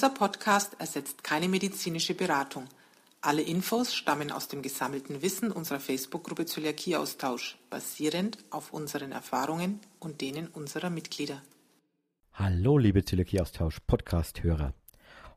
Dieser Podcast ersetzt keine medizinische Beratung. Alle Infos stammen aus dem gesammelten Wissen unserer Facebook-Gruppe Zöliakieaustausch, basierend auf unseren Erfahrungen und denen unserer Mitglieder. Hallo, liebe Zöliakieaustausch Podcast-Hörer.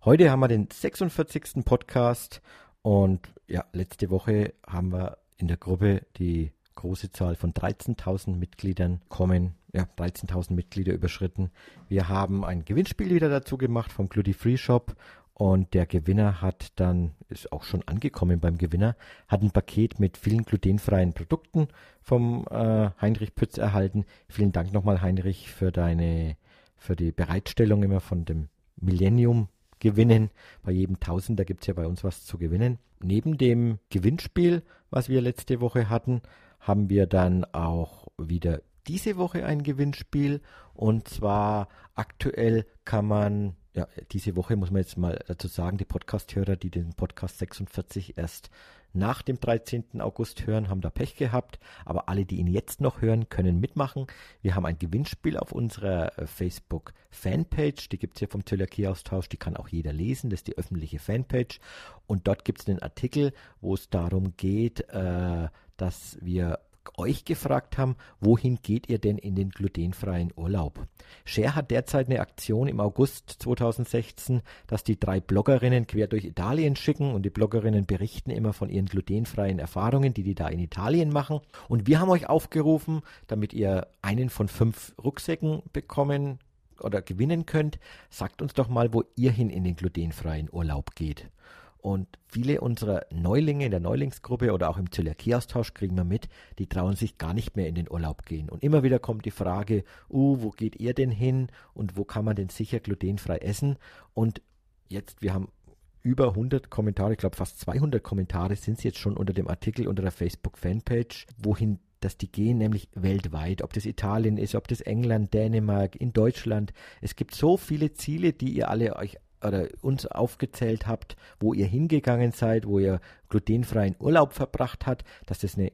Heute haben wir den 46. Podcast und ja, letzte Woche haben wir in der Gruppe die große Zahl von 13.000 Mitgliedern kommen. Ja, 13.000 Mitglieder überschritten. Wir haben ein Gewinnspiel wieder dazu gemacht vom Gluten Free Shop und der Gewinner hat dann, ist auch schon angekommen beim Gewinner, hat ein Paket mit vielen glutenfreien Produkten vom äh, Heinrich Pütz erhalten. Vielen Dank nochmal, Heinrich, für deine, für die Bereitstellung immer von dem Millennium gewinnen. Bei jedem Tausender gibt es ja bei uns was zu gewinnen. Neben dem Gewinnspiel, was wir letzte Woche hatten, haben wir dann auch wieder diese Woche ein Gewinnspiel. Und zwar aktuell kann man, ja, diese Woche muss man jetzt mal dazu sagen, die Podcast-Hörer, die den Podcast 46 erst nach dem 13. August hören, haben da Pech gehabt. Aber alle, die ihn jetzt noch hören, können mitmachen. Wir haben ein Gewinnspiel auf unserer äh, Facebook-Fanpage. Die gibt es ja vom Zöliakie-Austausch. Die kann auch jeder lesen. Das ist die öffentliche Fanpage. Und dort gibt es einen Artikel, wo es darum geht, äh, dass wir euch gefragt haben, wohin geht ihr denn in den glutenfreien Urlaub? Share hat derzeit eine Aktion im August 2016, dass die drei Bloggerinnen quer durch Italien schicken und die Bloggerinnen berichten immer von ihren glutenfreien Erfahrungen, die die da in Italien machen. Und wir haben euch aufgerufen, damit ihr einen von fünf Rucksäcken bekommen oder gewinnen könnt, sagt uns doch mal, wo ihr hin in den glutenfreien Urlaub geht. Und viele unserer Neulinge in der Neulingsgruppe oder auch im Zöliakieaustausch kriegen wir mit, die trauen sich gar nicht mehr in den Urlaub gehen. Und immer wieder kommt die Frage, uh, wo geht ihr denn hin und wo kann man denn sicher glutenfrei essen? Und jetzt, wir haben über 100 Kommentare, ich glaube fast 200 Kommentare sind es jetzt schon unter dem Artikel unter der Facebook-Fanpage, wohin dass die gehen, nämlich weltweit, ob das Italien ist, ob das England, Dänemark, in Deutschland. Es gibt so viele Ziele, die ihr alle euch oder uns aufgezählt habt, wo ihr hingegangen seid, wo ihr glutenfreien Urlaub verbracht habt, dass das eine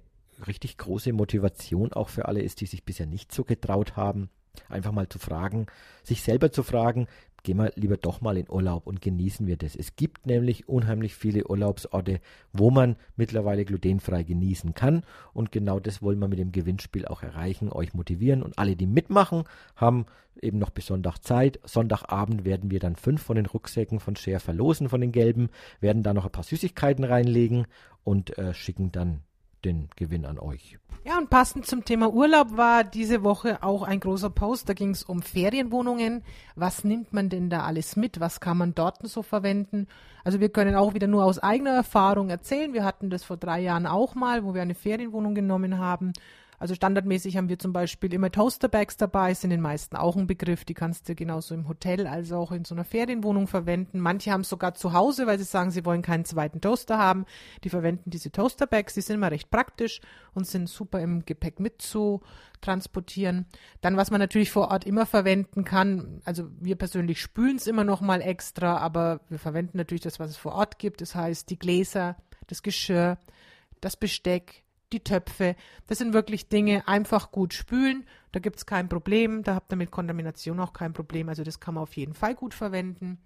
richtig große Motivation auch für alle ist, die sich bisher nicht so getraut haben, einfach mal zu fragen, sich selber zu fragen, gehen wir lieber doch mal in Urlaub und genießen wir das. Es gibt nämlich unheimlich viele Urlaubsorte, wo man mittlerweile glutenfrei genießen kann. Und genau das wollen wir mit dem Gewinnspiel auch erreichen, euch motivieren. Und alle, die mitmachen, haben eben noch bis Sonntag Zeit. Sonntagabend werden wir dann fünf von den Rucksäcken von Share verlosen, von den gelben, werden da noch ein paar Süßigkeiten reinlegen und äh, schicken dann den Gewinn an euch. Ja, und passend zum Thema Urlaub war diese Woche auch ein großer Post. Da ging es um Ferienwohnungen. Was nimmt man denn da alles mit? Was kann man dort so verwenden? Also wir können auch wieder nur aus eigener Erfahrung erzählen. Wir hatten das vor drei Jahren auch mal, wo wir eine Ferienwohnung genommen haben. Also standardmäßig haben wir zum Beispiel immer Toasterbags dabei, sind den meisten auch ein Begriff. Die kannst du genauso im Hotel als auch in so einer Ferienwohnung verwenden. Manche haben es sogar zu Hause, weil sie sagen, sie wollen keinen zweiten Toaster haben. Die verwenden diese Toasterbags. Die sind immer recht praktisch und sind super im Gepäck mit zu transportieren. Dann, was man natürlich vor Ort immer verwenden kann, also wir persönlich spülen es immer noch mal extra, aber wir verwenden natürlich das, was es vor Ort gibt. Das heißt, die Gläser, das Geschirr, das Besteck, die Töpfe. Das sind wirklich Dinge, einfach gut spülen. Da gibt es kein Problem. Da habt ihr mit Kontamination auch kein Problem. Also das kann man auf jeden Fall gut verwenden.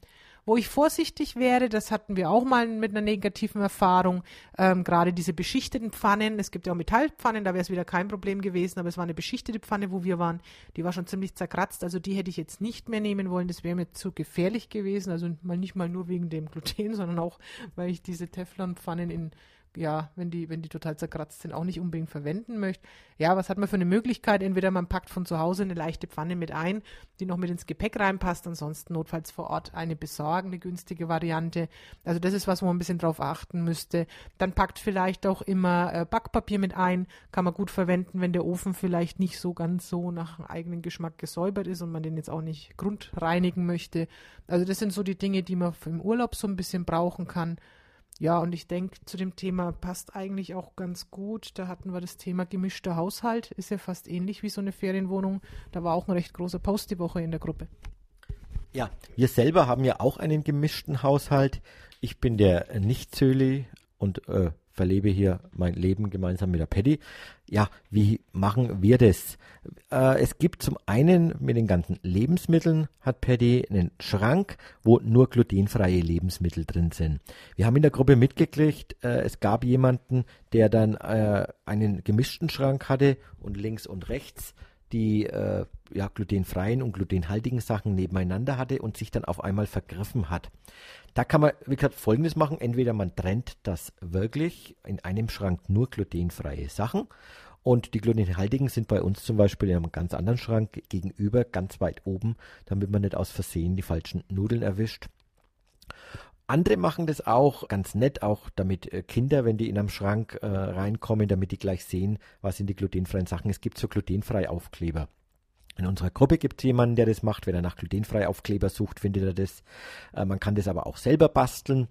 Wo ich vorsichtig wäre, das hatten wir auch mal mit einer negativen Erfahrung, ähm, gerade diese beschichteten Pfannen. Es gibt ja auch Metallpfannen, da wäre es wieder kein Problem gewesen, aber es war eine beschichtete Pfanne, wo wir waren. Die war schon ziemlich zerkratzt, also die hätte ich jetzt nicht mehr nehmen wollen. Das wäre mir zu gefährlich gewesen. Also mal nicht mal nur wegen dem Gluten, sondern auch, weil ich diese Teflonpfannen in ja, wenn die, wenn die total zerkratzt sind, auch nicht unbedingt verwenden möchte. Ja, was hat man für eine Möglichkeit? Entweder man packt von zu Hause eine leichte Pfanne mit ein, die noch mit ins Gepäck reinpasst, ansonsten notfalls vor Ort eine besorgen, eine günstige Variante. Also das ist was, wo man ein bisschen drauf achten müsste. Dann packt vielleicht auch immer äh, Backpapier mit ein, kann man gut verwenden, wenn der Ofen vielleicht nicht so ganz so nach eigenen Geschmack gesäubert ist und man den jetzt auch nicht grundreinigen möchte. Also das sind so die Dinge, die man im Urlaub so ein bisschen brauchen kann. Ja, und ich denke, zu dem Thema passt eigentlich auch ganz gut. Da hatten wir das Thema gemischter Haushalt. Ist ja fast ähnlich wie so eine Ferienwohnung. Da war auch ein recht großer Post die Woche in der Gruppe. Ja, wir selber haben ja auch einen gemischten Haushalt. Ich bin der Nicht-Zöli und äh, verlebe hier mein Leben gemeinsam mit der Patty. Ja, wie machen wir das? Äh, es gibt zum einen mit den ganzen Lebensmitteln, hat Patty einen Schrank, wo nur glutenfreie Lebensmittel drin sind. Wir haben in der Gruppe mitgekriegt, äh, es gab jemanden, der dann äh, einen gemischten Schrank hatte und links und rechts die äh, ja, glutenfreien und glutenhaltigen Sachen nebeneinander hatte und sich dann auf einmal vergriffen hat. Da kann man, wie gesagt, Folgendes machen. Entweder man trennt das wirklich in einem Schrank nur glutenfreie Sachen und die glutenhaltigen sind bei uns zum Beispiel in einem ganz anderen Schrank gegenüber, ganz weit oben, damit man nicht aus Versehen die falschen Nudeln erwischt. Andere machen das auch ganz nett, auch damit äh, Kinder, wenn die in einem Schrank äh, reinkommen, damit die gleich sehen, was sind die glutenfreien Sachen. Es gibt so glutenfreie Aufkleber. In unserer Gruppe gibt es jemanden, der das macht. Wenn er nach glutenfrei Aufkleber sucht, findet er das. Äh, man kann das aber auch selber basteln,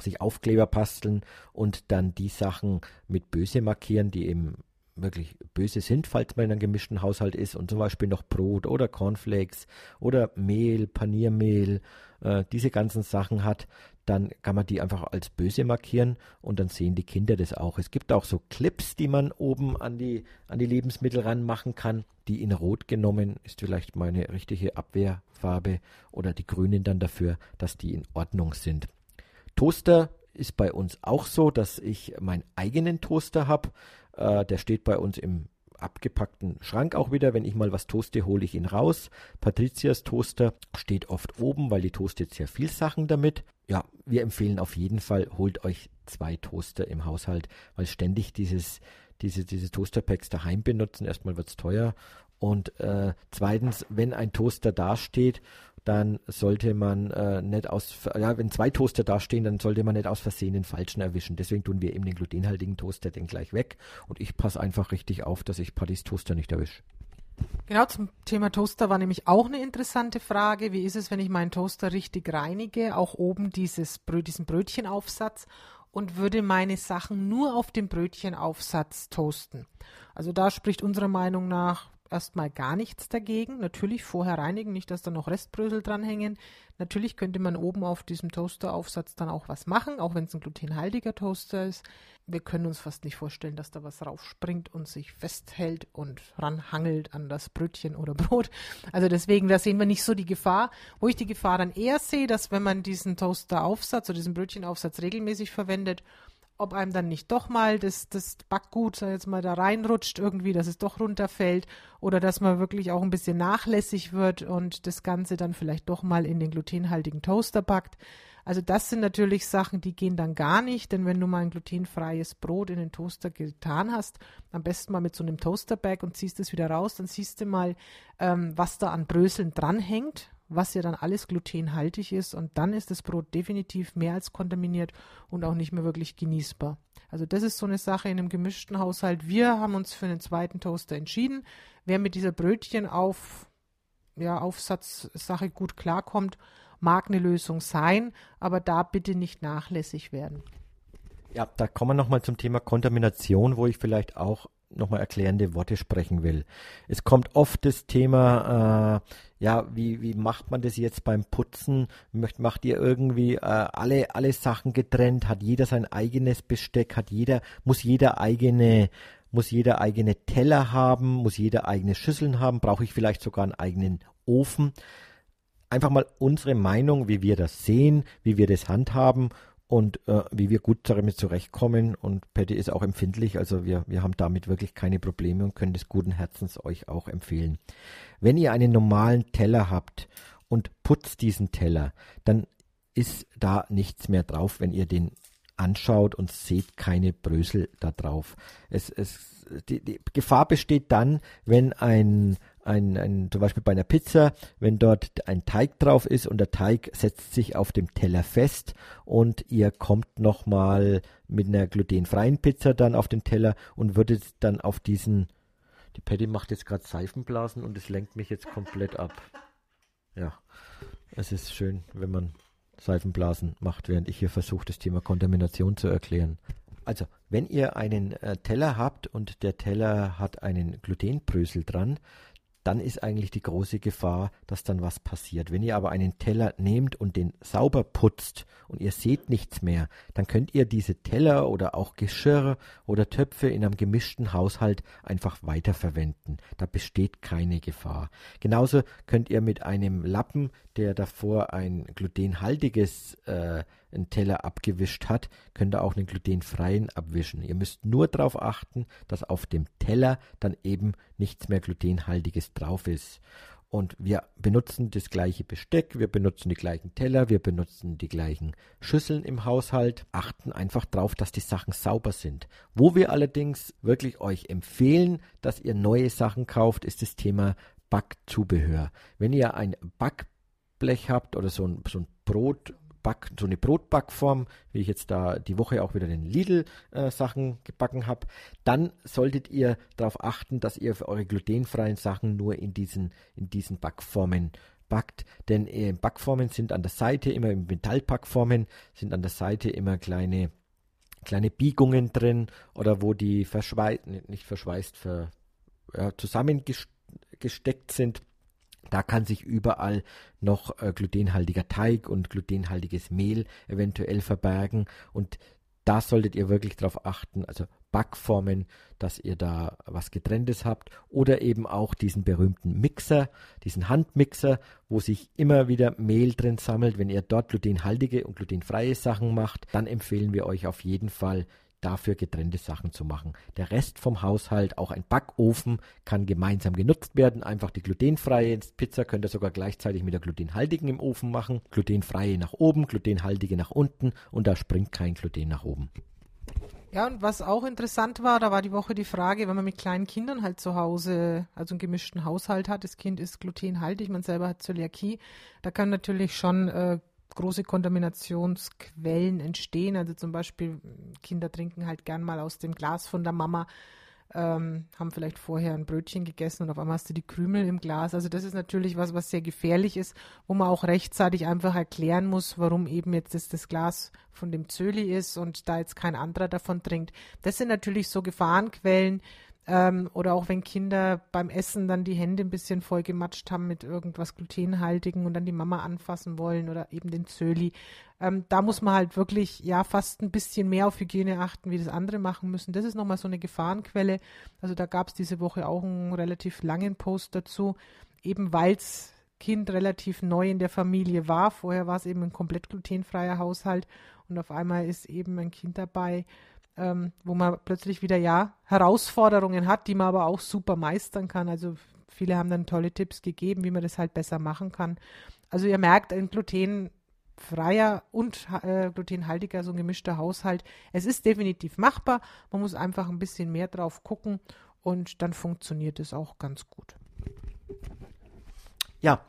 sich Aufkleber basteln und dann die Sachen mit böse markieren, die eben wirklich böse sind, falls man in einem gemischten Haushalt ist und zum Beispiel noch Brot oder Cornflakes oder Mehl, Paniermehl, äh, diese ganzen Sachen hat, dann kann man die einfach als böse markieren und dann sehen die Kinder das auch. Es gibt auch so Clips, die man oben an die, an die Lebensmittel ranmachen kann. Die in Rot genommen ist vielleicht meine richtige Abwehrfarbe oder die Grünen dann dafür, dass die in Ordnung sind. Toaster ist bei uns auch so, dass ich meinen eigenen Toaster habe. Äh, der steht bei uns im abgepackten Schrank auch wieder. Wenn ich mal was toaste, hole ich ihn raus. Patrizias Toaster steht oft oben, weil die toastet sehr viel Sachen damit. Ja, wir empfehlen auf jeden Fall, holt euch zwei Toaster im Haushalt, weil ständig dieses, diese, diese Toasterpacks daheim benutzen. Erstmal wird es teuer. Und äh, zweitens, wenn ein Toaster dasteht dann sollte man äh, nicht aus, ja, wenn zwei Toaster dastehen, dann sollte man nicht aus Versehen den falschen erwischen. Deswegen tun wir eben den glutenhaltigen Toaster den gleich weg und ich passe einfach richtig auf, dass ich Pattys Toaster nicht erwische. Genau, zum Thema Toaster war nämlich auch eine interessante Frage. Wie ist es, wenn ich meinen Toaster richtig reinige? Auch oben dieses diesen Brötchenaufsatz und würde meine Sachen nur auf dem Brötchenaufsatz toasten. Also da spricht unserer Meinung nach erstmal gar nichts dagegen. Natürlich vorher reinigen, nicht, dass da noch Restbrösel dranhängen. Natürlich könnte man oben auf diesem Toasteraufsatz dann auch was machen, auch wenn es ein glutenhaltiger Toaster ist. Wir können uns fast nicht vorstellen, dass da was raufspringt und sich festhält und ranhangelt an das Brötchen oder Brot. Also deswegen, da sehen wir nicht so die Gefahr. Wo ich die Gefahr dann eher sehe, dass wenn man diesen Toasteraufsatz oder diesen Brötchenaufsatz regelmäßig verwendet, ob einem dann nicht doch mal das, das Backgut jetzt mal da reinrutscht irgendwie, dass es doch runterfällt oder dass man wirklich auch ein bisschen nachlässig wird und das Ganze dann vielleicht doch mal in den glutenhaltigen Toaster backt. Also das sind natürlich Sachen, die gehen dann gar nicht, denn wenn du mal ein glutenfreies Brot in den Toaster getan hast, am besten mal mit so einem Toasterbag und ziehst es wieder raus, dann siehst du mal, ähm, was da an Bröseln dranhängt was ja dann alles glutenhaltig ist und dann ist das Brot definitiv mehr als kontaminiert und auch nicht mehr wirklich genießbar. Also das ist so eine Sache in einem gemischten Haushalt. Wir haben uns für einen zweiten Toaster entschieden. Wer mit dieser Brötchen auf ja, Aufsatzsache gut klarkommt, mag eine Lösung sein, aber da bitte nicht nachlässig werden. Ja, da kommen wir nochmal zum Thema Kontamination, wo ich vielleicht auch nochmal erklärende Worte sprechen will. Es kommt oft das Thema, äh, ja, wie, wie macht man das jetzt beim Putzen? Möcht, macht ihr irgendwie äh, alle, alle Sachen getrennt? Hat jeder sein eigenes Besteck? Hat jeder, muss jeder eigene, muss jeder eigene Teller haben? Muss jeder eigene Schüsseln haben? Brauche ich vielleicht sogar einen eigenen Ofen? Einfach mal unsere Meinung, wie wir das sehen, wie wir das handhaben und äh, wie wir gut damit zurechtkommen. Und Patty ist auch empfindlich, also wir, wir haben damit wirklich keine Probleme und können des guten Herzens euch auch empfehlen. Wenn ihr einen normalen Teller habt und putzt diesen Teller, dann ist da nichts mehr drauf, wenn ihr den anschaut und seht keine Brösel da drauf. Es, es, die, die Gefahr besteht dann, wenn ein ein, ein, zum Beispiel bei einer Pizza, wenn dort ein Teig drauf ist und der Teig setzt sich auf dem Teller fest und ihr kommt nochmal mit einer glutenfreien Pizza dann auf den Teller und würdet dann auf diesen, die Patty macht jetzt gerade Seifenblasen und es lenkt mich jetzt komplett ab. Ja, es ist schön, wenn man Seifenblasen macht, während ich hier versuche, das Thema Kontamination zu erklären. Also, wenn ihr einen äh, Teller habt und der Teller hat einen Glutenbrösel dran, dann ist eigentlich die große Gefahr, dass dann was passiert. Wenn ihr aber einen Teller nehmt und den sauber putzt und ihr seht nichts mehr, dann könnt ihr diese Teller oder auch Geschirr oder Töpfe in einem gemischten Haushalt einfach weiterverwenden. Da besteht keine Gefahr. Genauso könnt ihr mit einem Lappen, der davor ein glutenhaltiges äh, einen Teller abgewischt hat, könnt ihr auch einen glutenfreien abwischen. Ihr müsst nur darauf achten, dass auf dem Teller dann eben nichts mehr glutenhaltiges drauf ist. Und wir benutzen das gleiche Besteck, wir benutzen die gleichen Teller, wir benutzen die gleichen Schüsseln im Haushalt, achten einfach darauf, dass die Sachen sauber sind. Wo wir allerdings wirklich euch empfehlen, dass ihr neue Sachen kauft, ist das Thema Backzubehör. Wenn ihr ein Backblech habt oder so ein, so ein Brot, Back, so eine Brotbackform, wie ich jetzt da die Woche auch wieder den Lidl-Sachen äh, gebacken habe, dann solltet ihr darauf achten, dass ihr für eure glutenfreien Sachen nur in diesen, in diesen Backformen backt. Denn äh, Backformen sind an der Seite immer in Metallbackformen, sind an der Seite immer kleine, kleine Biegungen drin oder wo die verschweißt, nicht verschweißt, für, ja, zusammengesteckt sind da kann sich überall noch äh, glutenhaltiger Teig und glutenhaltiges Mehl eventuell verbergen und da solltet ihr wirklich darauf achten, also Backformen, dass ihr da was getrenntes habt oder eben auch diesen berühmten Mixer, diesen Handmixer, wo sich immer wieder Mehl drin sammelt. Wenn ihr dort glutenhaltige und glutenfreie Sachen macht, dann empfehlen wir euch auf jeden Fall dafür getrennte Sachen zu machen. Der Rest vom Haushalt, auch ein Backofen, kann gemeinsam genutzt werden. Einfach die glutenfreie Pizza könnt ihr sogar gleichzeitig mit der glutenhaltigen im Ofen machen. Glutenfreie nach oben, glutenhaltige nach unten und da springt kein Gluten nach oben. Ja, und was auch interessant war, da war die Woche die Frage, wenn man mit kleinen Kindern halt zu Hause, also einen gemischten Haushalt hat, das Kind ist glutenhaltig, man selber hat Zöliakie, da kann natürlich schon äh, große Kontaminationsquellen entstehen. Also zum Beispiel Kinder trinken halt gern mal aus dem Glas von der Mama, ähm, haben vielleicht vorher ein Brötchen gegessen und auf einmal hast du die Krümel im Glas. Also das ist natürlich was, was sehr gefährlich ist, wo man auch rechtzeitig einfach erklären muss, warum eben jetzt das, das Glas von dem Zöli ist und da jetzt kein anderer davon trinkt. Das sind natürlich so Gefahrenquellen, ähm, oder auch wenn Kinder beim Essen dann die Hände ein bisschen voll gematscht haben mit irgendwas glutenhaltigen und dann die Mama anfassen wollen oder eben den Zöli. Ähm, da muss man halt wirklich ja fast ein bisschen mehr auf Hygiene achten, wie das andere machen müssen. Das ist nochmal so eine Gefahrenquelle. Also da gab es diese Woche auch einen relativ langen Post dazu, eben weil es Kind relativ neu in der Familie war. Vorher war es eben ein komplett glutenfreier Haushalt und auf einmal ist eben ein Kind dabei, ähm, wo man plötzlich wieder ja Herausforderungen hat, die man aber auch super meistern kann. Also viele haben dann tolle Tipps gegeben, wie man das halt besser machen kann. Also ihr merkt, ein glutenfreier und äh, glutenhaltiger, so ein gemischter Haushalt, es ist definitiv machbar. Man muss einfach ein bisschen mehr drauf gucken und dann funktioniert es auch ganz gut. Ja,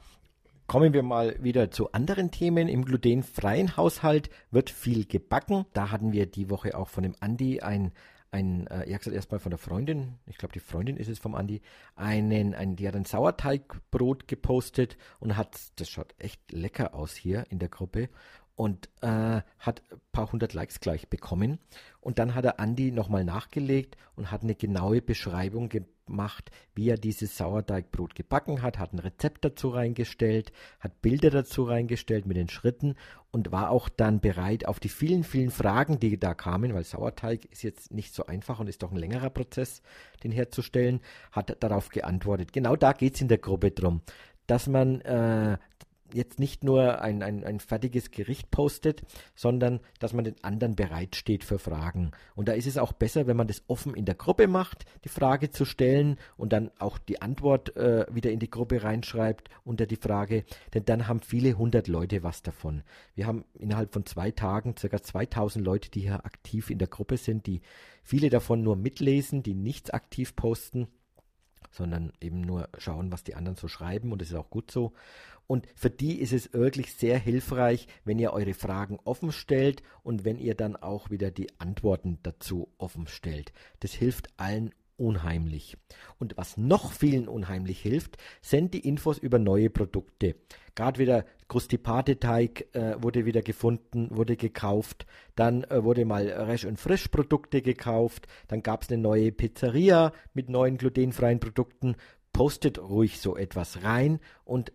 Kommen wir mal wieder zu anderen Themen. Im glutenfreien Haushalt wird viel gebacken. Da hatten wir die Woche auch von dem Andi ein ein, äh, er hat gesagt, erstmal von der Freundin, ich glaube, die Freundin ist es vom Andi, einen, ein, die hat ein Sauerteigbrot gepostet und hat, das schaut echt lecker aus hier in der Gruppe und äh, hat ein paar hundert Likes gleich bekommen. Und dann hat der Andi nochmal nachgelegt und hat eine genaue Beschreibung gemacht, wie er dieses Sauerteigbrot gebacken hat, hat ein Rezept dazu reingestellt, hat Bilder dazu reingestellt mit den Schritten und war auch dann bereit auf die vielen, vielen Fragen, die da kamen, weil Sauerteig ist jetzt nicht so einfach und ist doch ein längerer Prozess, den herzustellen, hat darauf geantwortet. Genau da geht es in der Gruppe drum dass man äh, jetzt nicht nur ein, ein, ein fertiges Gericht postet, sondern dass man den anderen bereitsteht für Fragen. Und da ist es auch besser, wenn man das offen in der Gruppe macht, die Frage zu stellen und dann auch die Antwort äh, wieder in die Gruppe reinschreibt unter die Frage, denn dann haben viele hundert Leute was davon. Wir haben innerhalb von zwei Tagen circa 2000 Leute, die hier aktiv in der Gruppe sind, die viele davon nur mitlesen, die nichts aktiv posten sondern eben nur schauen, was die anderen so schreiben und das ist auch gut so. Und für die ist es wirklich sehr hilfreich, wenn ihr eure Fragen offen stellt und wenn ihr dann auch wieder die Antworten dazu offen stellt. Das hilft allen unheimlich. Und was noch vielen unheimlich hilft, sind die Infos über neue Produkte. Gerade wieder Krustipate-Teig äh, wurde wieder gefunden, wurde gekauft. Dann äh, wurde mal Resch- und Frisch-Produkte gekauft. Dann gab es eine neue Pizzeria mit neuen glutenfreien Produkten postet ruhig so etwas rein und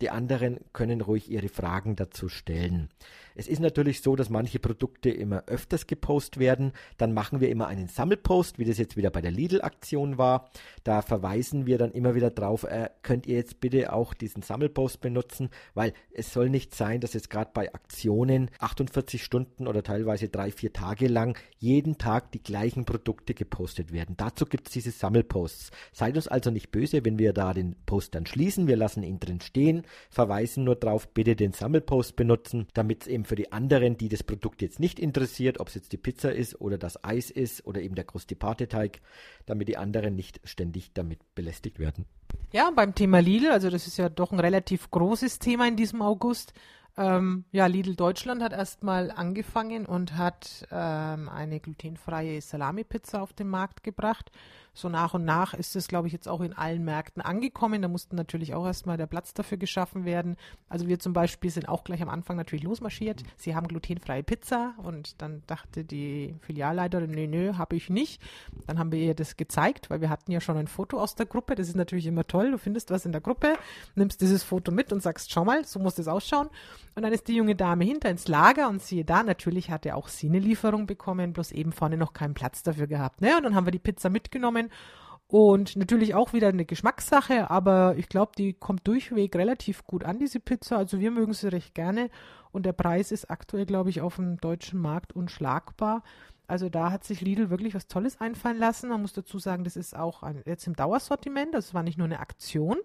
die anderen können ruhig ihre Fragen dazu stellen. Es ist natürlich so, dass manche Produkte immer öfters gepostet werden. Dann machen wir immer einen Sammelpost, wie das jetzt wieder bei der Lidl-Aktion war. Da verweisen wir dann immer wieder drauf, äh, könnt ihr jetzt bitte auch diesen Sammelpost benutzen, weil es soll nicht sein, dass jetzt gerade bei Aktionen 48 Stunden oder teilweise drei, vier Tage lang jeden Tag die gleichen Produkte gepostet werden. Dazu gibt es diese Sammelposts. Seid uns also nicht böse, wenn wir da den Post dann schließen. Wir lassen ihn drin stehen, verweisen nur drauf, bitte den Sammelpost benutzen, damit es eben eben für die anderen, die das Produkt jetzt nicht interessiert, ob es jetzt die Pizza ist oder das Eis ist oder eben der Krustipateteig, damit die anderen nicht ständig damit belästigt werden. Ja, beim Thema Lidl, also das ist ja doch ein relativ großes Thema in diesem August. Ähm, ja, Lidl Deutschland hat erstmal angefangen und hat ähm, eine glutenfreie Salami-Pizza auf den Markt gebracht so nach und nach ist es, glaube ich, jetzt auch in allen Märkten angekommen. Da musste natürlich auch erstmal der Platz dafür geschaffen werden. Also wir zum Beispiel sind auch gleich am Anfang natürlich losmarschiert. Sie haben glutenfreie Pizza und dann dachte die Filialleiterin, nö, nö, habe ich nicht. Dann haben wir ihr das gezeigt, weil wir hatten ja schon ein Foto aus der Gruppe. Das ist natürlich immer toll. Du findest was in der Gruppe, nimmst dieses Foto mit und sagst, schau mal, so muss das ausschauen. Und dann ist die junge Dame hinter ins Lager und siehe da, natürlich hatte auch sie eine Lieferung bekommen, bloß eben vorne noch keinen Platz dafür gehabt. Ne? Und dann haben wir die Pizza mitgenommen Namen. Und natürlich auch wieder eine Geschmackssache, aber ich glaube, die kommt durchweg relativ gut an, diese Pizza. Also wir mögen sie recht gerne. Und der Preis ist aktuell, glaube ich, auf dem deutschen Markt unschlagbar. Also da hat sich Lidl wirklich was Tolles einfallen lassen. Man muss dazu sagen, das ist auch ein, jetzt im Dauersortiment. Das war nicht nur eine Aktion.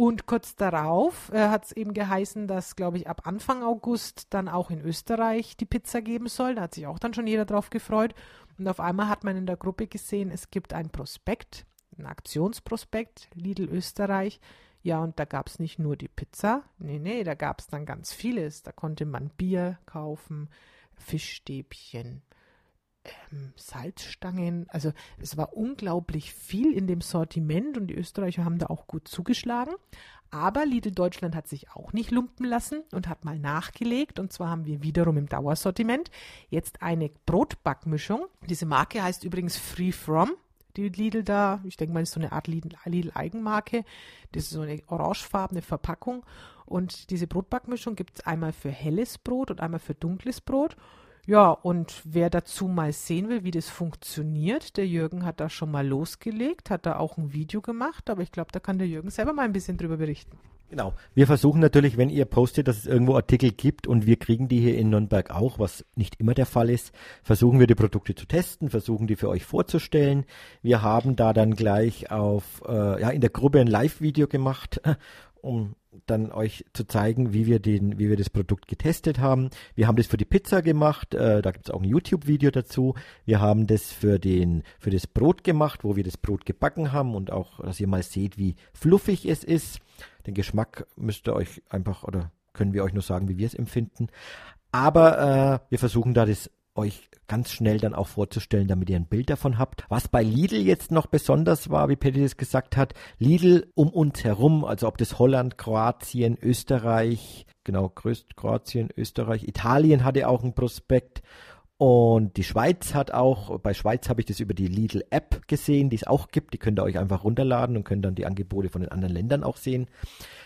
Und kurz darauf äh, hat es eben geheißen, dass, glaube ich, ab Anfang August dann auch in Österreich die Pizza geben soll. Da hat sich auch dann schon jeder drauf gefreut. Und auf einmal hat man in der Gruppe gesehen, es gibt ein Prospekt, ein Aktionsprospekt, Lidl Österreich. Ja, und da gab es nicht nur die Pizza, nee, nee, da gab es dann ganz vieles. Da konnte man Bier kaufen, Fischstäbchen, ähm, Salzstangen. Also es war unglaublich viel in dem Sortiment und die Österreicher haben da auch gut zugeschlagen. Aber Lidl Deutschland hat sich auch nicht lumpen lassen und hat mal nachgelegt. Und zwar haben wir wiederum im Dauersortiment jetzt eine Brotbackmischung. Diese Marke heißt übrigens Free From. Die Lidl da, ich denke mal, ist so eine Art Lidl-Eigenmarke. Das ist so eine orangefarbene Verpackung. Und diese Brotbackmischung gibt es einmal für helles Brot und einmal für dunkles Brot. Ja, und wer dazu mal sehen will, wie das funktioniert, der Jürgen hat da schon mal losgelegt, hat da auch ein Video gemacht, aber ich glaube, da kann der Jürgen selber mal ein bisschen drüber berichten. Genau. Wir versuchen natürlich, wenn ihr postet, dass es irgendwo Artikel gibt und wir kriegen die hier in Nürnberg auch, was nicht immer der Fall ist, versuchen wir die Produkte zu testen, versuchen die für euch vorzustellen. Wir haben da dann gleich auf, äh, ja, in der Gruppe ein Live-Video gemacht, um dann euch zu zeigen, wie wir den, wie wir das Produkt getestet haben. Wir haben das für die Pizza gemacht, äh, da gibt es auch ein YouTube-Video dazu. Wir haben das für den, für das Brot gemacht, wo wir das Brot gebacken haben und auch, dass ihr mal seht, wie fluffig es ist. Den Geschmack müsst ihr euch einfach oder können wir euch nur sagen, wie wir es empfinden. Aber äh, wir versuchen da das euch ganz schnell dann auch vorzustellen, damit ihr ein Bild davon habt. Was bei Lidl jetzt noch besonders war, wie Petty das gesagt hat, Lidl um uns herum, also ob das Holland, Kroatien, Österreich, genau, größt Kroatien, Österreich, Italien hatte auch ein Prospekt und die Schweiz hat auch, bei Schweiz habe ich das über die Lidl App gesehen, die es auch gibt. Die könnt ihr euch einfach runterladen und könnt dann die Angebote von den anderen Ländern auch sehen.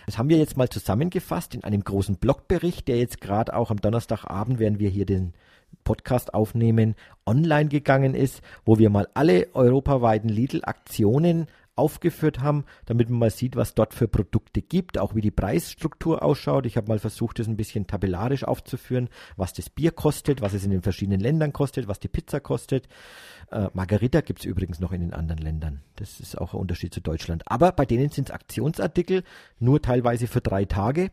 Das haben wir jetzt mal zusammengefasst in einem großen Blogbericht, der jetzt gerade auch am Donnerstagabend, während wir hier den Podcast aufnehmen, online gegangen ist, wo wir mal alle europaweiten Lidl-Aktionen aufgeführt haben, damit man mal sieht, was dort für Produkte gibt, auch wie die Preisstruktur ausschaut. Ich habe mal versucht, das ein bisschen tabellarisch aufzuführen, was das Bier kostet, was es in den verschiedenen Ländern kostet, was die Pizza kostet. Äh, Margarita gibt es übrigens noch in den anderen Ländern. Das ist auch ein Unterschied zu Deutschland. Aber bei denen sind es Aktionsartikel, nur teilweise für drei Tage.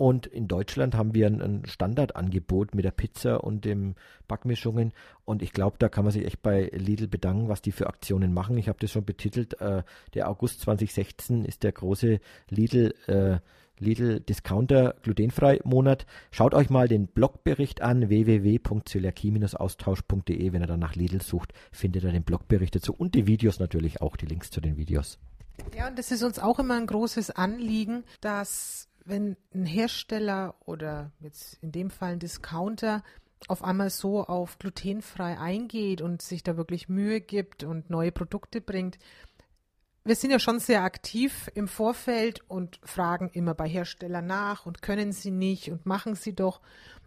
Und in Deutschland haben wir ein, ein Standardangebot mit der Pizza und den Backmischungen. Und ich glaube, da kann man sich echt bei Lidl bedanken, was die für Aktionen machen. Ich habe das schon betitelt. Äh, der August 2016 ist der große Lidl, äh, Lidl Discounter glutenfrei Monat. Schaut euch mal den Blogbericht an, www.zöliakie-austausch.de. Wenn ihr dann nach Lidl sucht, findet ihr den Blogbericht dazu und die Videos natürlich auch, die Links zu den Videos. Ja, und das ist uns auch immer ein großes Anliegen, dass wenn ein Hersteller oder jetzt in dem Fall ein Discounter auf einmal so auf glutenfrei eingeht und sich da wirklich Mühe gibt und neue Produkte bringt, wir sind ja schon sehr aktiv im Vorfeld und fragen immer bei Herstellern nach und können sie nicht und machen sie doch.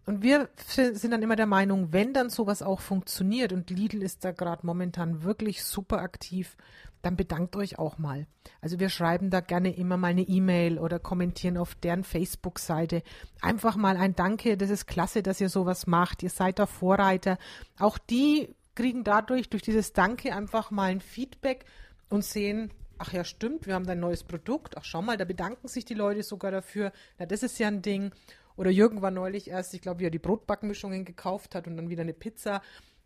Und wir sind dann immer der Meinung, wenn dann sowas auch funktioniert und Lidl ist da gerade momentan wirklich super aktiv, dann bedankt euch auch mal. Also wir schreiben da gerne immer mal eine E-Mail oder kommentieren auf deren Facebook-Seite. Einfach mal ein Danke, das ist klasse, dass ihr sowas macht. Ihr seid da Vorreiter. Auch die kriegen dadurch, durch dieses Danke einfach mal ein Feedback und sehen, ach ja, stimmt, wir haben da ein neues Produkt. Ach, schau mal, da bedanken sich die Leute sogar dafür. Na, das ist ja ein Ding. Oder Jürgen war neulich erst, ich glaube, wie er die Brotbackmischungen gekauft hat und dann wieder eine Pizza.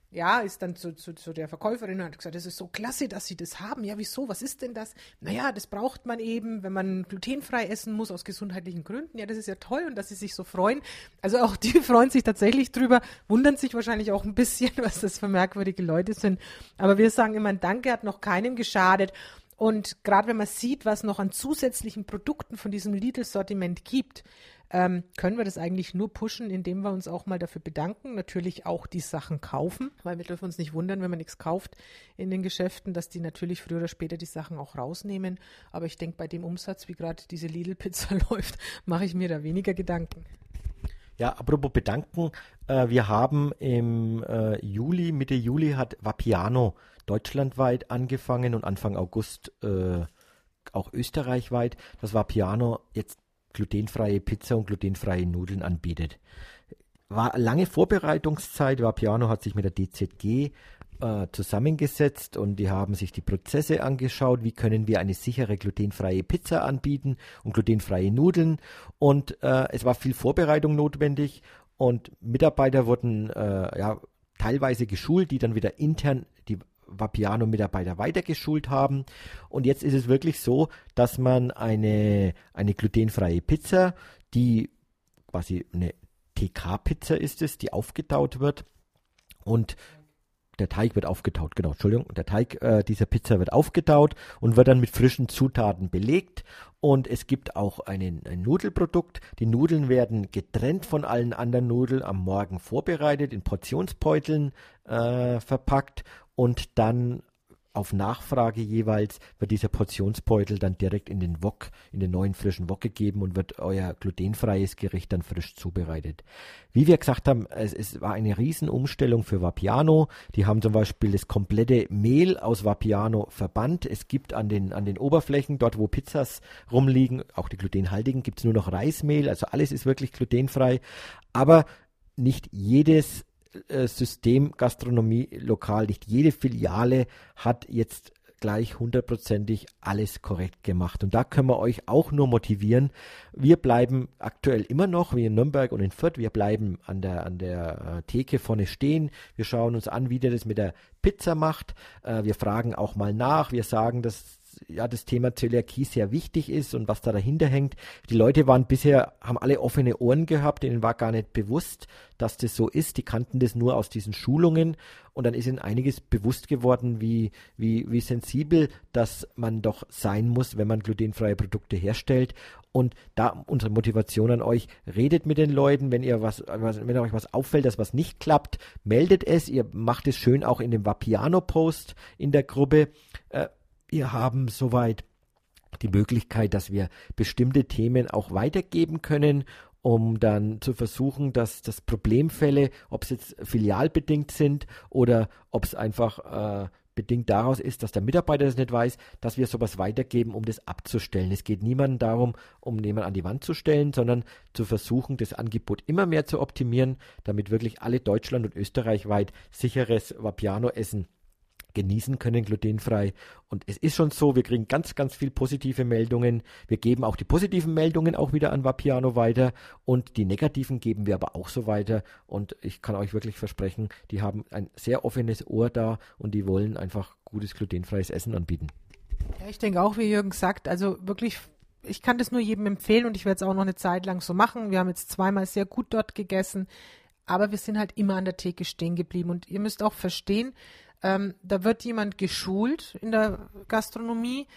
Ja, ist dann zu, zu, zu der Verkäuferin und hat gesagt, das ist so klasse, dass sie das haben. Ja, wieso? Was ist denn das? Naja, das braucht man eben, wenn man glutenfrei essen muss aus gesundheitlichen Gründen. Ja, das ist ja toll und dass sie sich so freuen. Also auch die freuen sich tatsächlich drüber, wundern sich wahrscheinlich auch ein bisschen, was das für merkwürdige Leute sind. Aber wir sagen immer, ein Danke hat noch keinem geschadet. Und gerade wenn man sieht, was noch an zusätzlichen Produkten von diesem Lidl-Sortiment gibt, ähm, können wir das eigentlich nur pushen, indem wir uns auch mal dafür bedanken. Natürlich auch die Sachen kaufen, weil wir dürfen uns nicht wundern, wenn man nichts kauft in den Geschäften, dass die natürlich früher oder später die Sachen auch rausnehmen. Aber ich denke, bei dem Umsatz, wie gerade diese Lidl-Pizza läuft, mache ich mir da weniger Gedanken. Ja, apropos bedanken, äh, wir haben im äh, Juli, Mitte Juli hat Vapiano deutschlandweit angefangen und Anfang August äh, auch österreichweit. Das Vapiano jetzt glutenfreie Pizza und glutenfreie Nudeln anbietet. War lange Vorbereitungszeit. Vapiano hat sich mit der DZG äh, zusammengesetzt und die haben sich die Prozesse angeschaut, wie können wir eine sichere glutenfreie Pizza anbieten und glutenfreie Nudeln. Und äh, es war viel Vorbereitung notwendig und Mitarbeiter wurden äh, ja, teilweise geschult, die dann wieder intern Vapiano-Mitarbeiter weitergeschult haben. Und jetzt ist es wirklich so, dass man eine, eine glutenfreie Pizza, die quasi eine TK-Pizza ist es, die aufgetaut wird und der Teig wird aufgetaut, genau, Entschuldigung, der Teig äh, dieser Pizza wird aufgetaut und wird dann mit frischen Zutaten belegt und es gibt auch einen, ein Nudelprodukt. Die Nudeln werden getrennt von allen anderen Nudeln am Morgen vorbereitet, in Portionsbeuteln äh, verpackt und dann auf Nachfrage jeweils wird dieser Portionsbeutel dann direkt in den Wok, in den neuen frischen Wok gegeben und wird euer glutenfreies Gericht dann frisch zubereitet. Wie wir gesagt haben, es, es war eine Riesenumstellung für Vapiano. Die haben zum Beispiel das komplette Mehl aus Vapiano verbannt. Es gibt an den, an den Oberflächen, dort wo Pizzas rumliegen, auch die glutenhaltigen, gibt es nur noch Reismehl. Also alles ist wirklich glutenfrei. Aber nicht jedes System Gastronomie lokal. Nicht jede Filiale hat jetzt gleich hundertprozentig alles korrekt gemacht. Und da können wir euch auch nur motivieren. Wir bleiben aktuell immer noch, wie in Nürnberg und in Fürth, wir bleiben an der, an der äh, Theke vorne stehen. Wir schauen uns an, wie der das mit der Pizza macht. Äh, wir fragen auch mal nach. Wir sagen, dass ja das Thema Zöliakie sehr wichtig ist und was da dahinter hängt. Die Leute waren bisher, haben alle offene Ohren gehabt, denen war gar nicht bewusst, dass das so ist. Die kannten das nur aus diesen Schulungen und dann ist ihnen einiges bewusst geworden, wie, wie, wie sensibel das man doch sein muss, wenn man glutenfreie Produkte herstellt. Und da unsere Motivation an euch, redet mit den Leuten, wenn ihr was, wenn euch was auffällt, dass was nicht klappt, meldet es. Ihr macht es schön auch in dem Vapiano-Post in der Gruppe. Äh, wir haben soweit die Möglichkeit, dass wir bestimmte Themen auch weitergeben können, um dann zu versuchen, dass das Problemfälle, ob es jetzt filialbedingt sind oder ob es einfach äh, bedingt daraus ist, dass der Mitarbeiter das nicht weiß, dass wir sowas weitergeben, um das abzustellen. Es geht niemandem darum, um jemanden an die Wand zu stellen, sondern zu versuchen, das Angebot immer mehr zu optimieren, damit wirklich alle Deutschland- und österreichweit sicheres Vapiano-Essen genießen können, glutenfrei. Und es ist schon so, wir kriegen ganz, ganz viel positive Meldungen. Wir geben auch die positiven Meldungen auch wieder an Vapiano weiter und die negativen geben wir aber auch so weiter. Und ich kann euch wirklich versprechen, die haben ein sehr offenes Ohr da und die wollen einfach gutes glutenfreies Essen anbieten. Ja, ich denke auch, wie Jürgen sagt, also wirklich ich kann das nur jedem empfehlen und ich werde es auch noch eine Zeit lang so machen. Wir haben jetzt zweimal sehr gut dort gegessen, aber wir sind halt immer an der Theke stehen geblieben. Und ihr müsst auch verstehen, ähm, da wird jemand geschult in der Gastronomie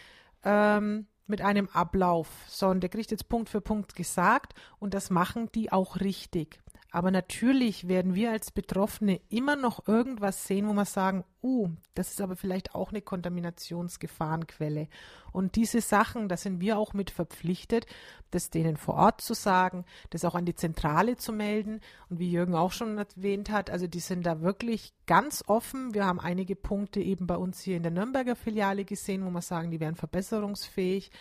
ähm, mit einem Ablauf. So, der kriegt jetzt Punkt für Punkt gesagt und das machen die auch richtig. Aber natürlich werden wir als Betroffene immer noch irgendwas sehen, wo wir sagen, uh, das ist aber vielleicht auch eine Kontaminationsgefahrenquelle. Und diese Sachen, da sind wir auch mit verpflichtet, das denen vor Ort zu sagen, das auch an die Zentrale zu melden. Und wie Jürgen auch schon erwähnt hat, also die sind da wirklich ganz offen. Wir haben einige Punkte eben bei uns hier in der Nürnberger Filiale gesehen, wo wir sagen, die wären verbesserungsfähig.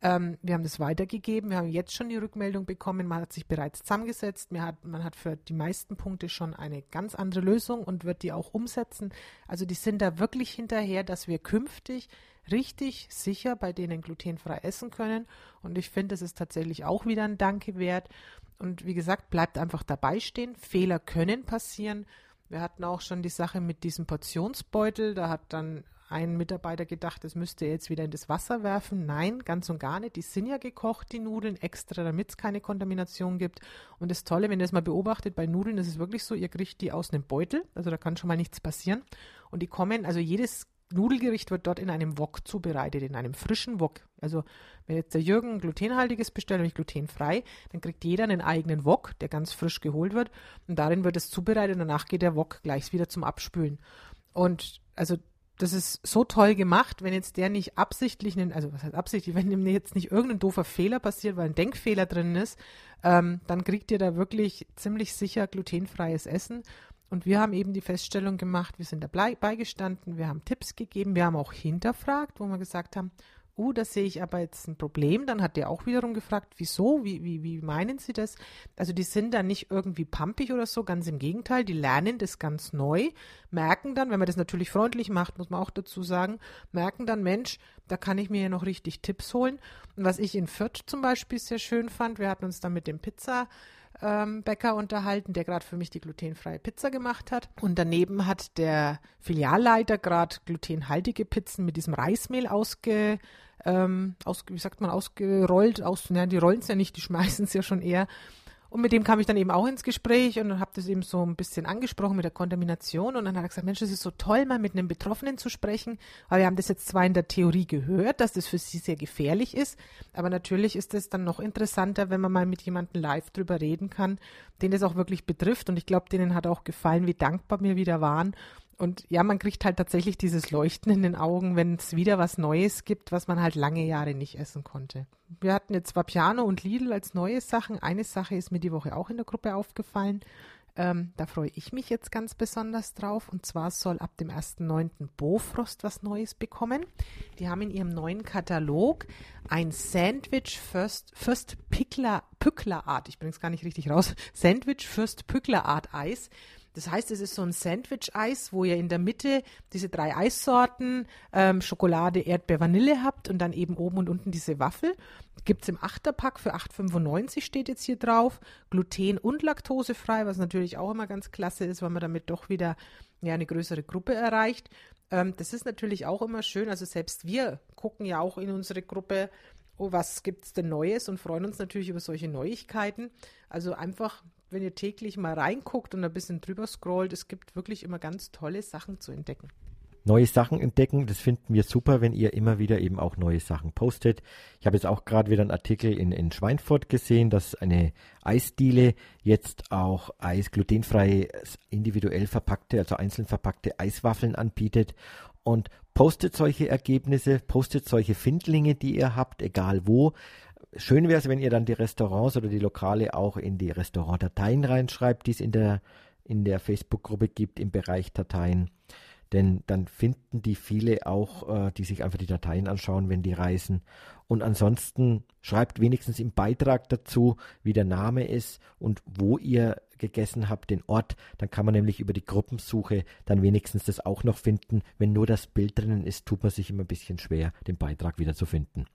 Ähm, wir haben das weitergegeben. Wir haben jetzt schon die Rückmeldung bekommen. Man hat sich bereits zusammengesetzt. Man hat, man hat für die meisten Punkte schon eine ganz andere Lösung und wird die auch umsetzen. Also die sind da wirklich hinterher, dass wir künftig richtig sicher bei denen glutenfrei essen können. Und ich finde, das ist tatsächlich auch wieder ein Danke wert. Und wie gesagt, bleibt einfach dabei stehen. Fehler können passieren. Wir hatten auch schon die Sache mit diesem Portionsbeutel. Da hat dann ein Mitarbeiter gedacht, das müsste er jetzt wieder in das Wasser werfen. Nein, ganz und gar nicht. Die sind ja gekocht, die Nudeln, extra, damit es keine Kontamination gibt. Und das Tolle, wenn ihr das mal beobachtet, bei Nudeln ist es wirklich so, ihr kriegt die aus einem Beutel, also da kann schon mal nichts passieren. Und die kommen, also jedes Nudelgericht wird dort in einem Wok zubereitet, in einem frischen Wok. Also wenn jetzt der Jürgen glutenhaltiges bestellt, nämlich glutenfrei, dann kriegt jeder einen eigenen Wok, der ganz frisch geholt wird. Und darin wird es zubereitet und danach geht der Wok gleich wieder zum Abspülen. Und also das ist so toll gemacht, wenn jetzt der nicht absichtlich, also was heißt absichtlich, wenn ihm jetzt nicht irgendein doofer Fehler passiert, weil ein Denkfehler drin ist, ähm, dann kriegt ihr da wirklich ziemlich sicher glutenfreies Essen. Und wir haben eben die Feststellung gemacht, wir sind dabei beigestanden, wir haben Tipps gegeben, wir haben auch hinterfragt, wo wir gesagt haben, uh, da sehe ich aber jetzt ein Problem. Dann hat der auch wiederum gefragt, wieso, wie, wie, wie meinen Sie das? Also die sind da nicht irgendwie pampig oder so, ganz im Gegenteil, die lernen das ganz neu, merken dann, wenn man das natürlich freundlich macht, muss man auch dazu sagen, merken dann, Mensch, da kann ich mir ja noch richtig Tipps holen. Und was ich in Fürth zum Beispiel sehr schön fand, wir hatten uns dann mit dem Pizza ähm, Bäcker unterhalten, der gerade für mich die glutenfreie Pizza gemacht hat. Und daneben hat der Filialleiter gerade glutenhaltige Pizzen mit diesem Reismehl ausge, ähm, aus, wie sagt man, ausgerollt, aus, ja, die rollen es ja nicht, die schmeißen es ja schon eher. Und mit dem kam ich dann eben auch ins Gespräch und habe das eben so ein bisschen angesprochen mit der Kontamination. Und dann hat er gesagt, Mensch, es ist so toll, mal mit einem Betroffenen zu sprechen. Aber wir haben das jetzt zwar in der Theorie gehört, dass das für sie sehr gefährlich ist. Aber natürlich ist es dann noch interessanter, wenn man mal mit jemandem live drüber reden kann, den das auch wirklich betrifft. Und ich glaube, denen hat auch gefallen, wie dankbar wir wieder waren und ja, man kriegt halt tatsächlich dieses Leuchten in den Augen, wenn es wieder was Neues gibt, was man halt lange Jahre nicht essen konnte. Wir hatten jetzt Vapiano und Lidl als neue Sachen. Eine Sache ist mir die Woche auch in der Gruppe aufgefallen. Ähm, da freue ich mich jetzt ganz besonders drauf. Und zwar soll ab dem 1.9. Bofrost was Neues bekommen. Die haben in ihrem neuen Katalog ein Sandwich First, First Pickler, Pückler Art. Ich bringe es gar nicht richtig raus. Sandwich First Pückler Art Eis das heißt, es ist so ein Sandwich-Eis, wo ihr in der Mitte diese drei Eissorten, ähm, Schokolade, Erdbeer, Vanille habt und dann eben oben und unten diese Waffel. Gibt es im Achterpack für 8,95 steht jetzt hier drauf. Gluten- und laktosefrei, was natürlich auch immer ganz klasse ist, weil man damit doch wieder ja, eine größere Gruppe erreicht. Ähm, das ist natürlich auch immer schön. Also selbst wir gucken ja auch in unsere Gruppe, oh, was gibt es denn Neues und freuen uns natürlich über solche Neuigkeiten. Also einfach wenn ihr täglich mal reinguckt und ein bisschen drüber scrollt, es gibt wirklich immer ganz tolle Sachen zu entdecken. Neue Sachen entdecken, das finden wir super, wenn ihr immer wieder eben auch neue Sachen postet. Ich habe jetzt auch gerade wieder einen Artikel in, in Schweinfurt gesehen, dass eine Eisdiele jetzt auch Eis glutenfrei individuell verpackte, also einzeln verpackte Eiswaffeln anbietet und postet solche Ergebnisse, postet solche Findlinge, die ihr habt, egal wo. Schön wäre es, wenn ihr dann die Restaurants oder die Lokale auch in die Restaurantdateien reinschreibt, die es in der, in der Facebook-Gruppe gibt im Bereich Dateien. Denn dann finden die viele auch, äh, die sich einfach die Dateien anschauen, wenn die reisen. Und ansonsten schreibt wenigstens im Beitrag dazu, wie der Name ist und wo ihr gegessen habt, den Ort. Dann kann man nämlich über die Gruppensuche dann wenigstens das auch noch finden. Wenn nur das Bild drinnen ist, tut man sich immer ein bisschen schwer, den Beitrag wieder zu finden.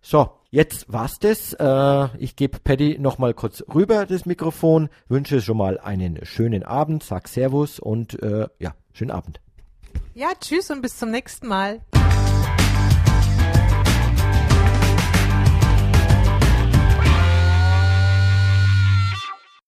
So, jetzt war's das. Äh, ich gebe Paddy nochmal kurz rüber das Mikrofon, wünsche schon mal einen schönen Abend, sag Servus und äh, ja, schönen Abend. Ja, tschüss und bis zum nächsten Mal.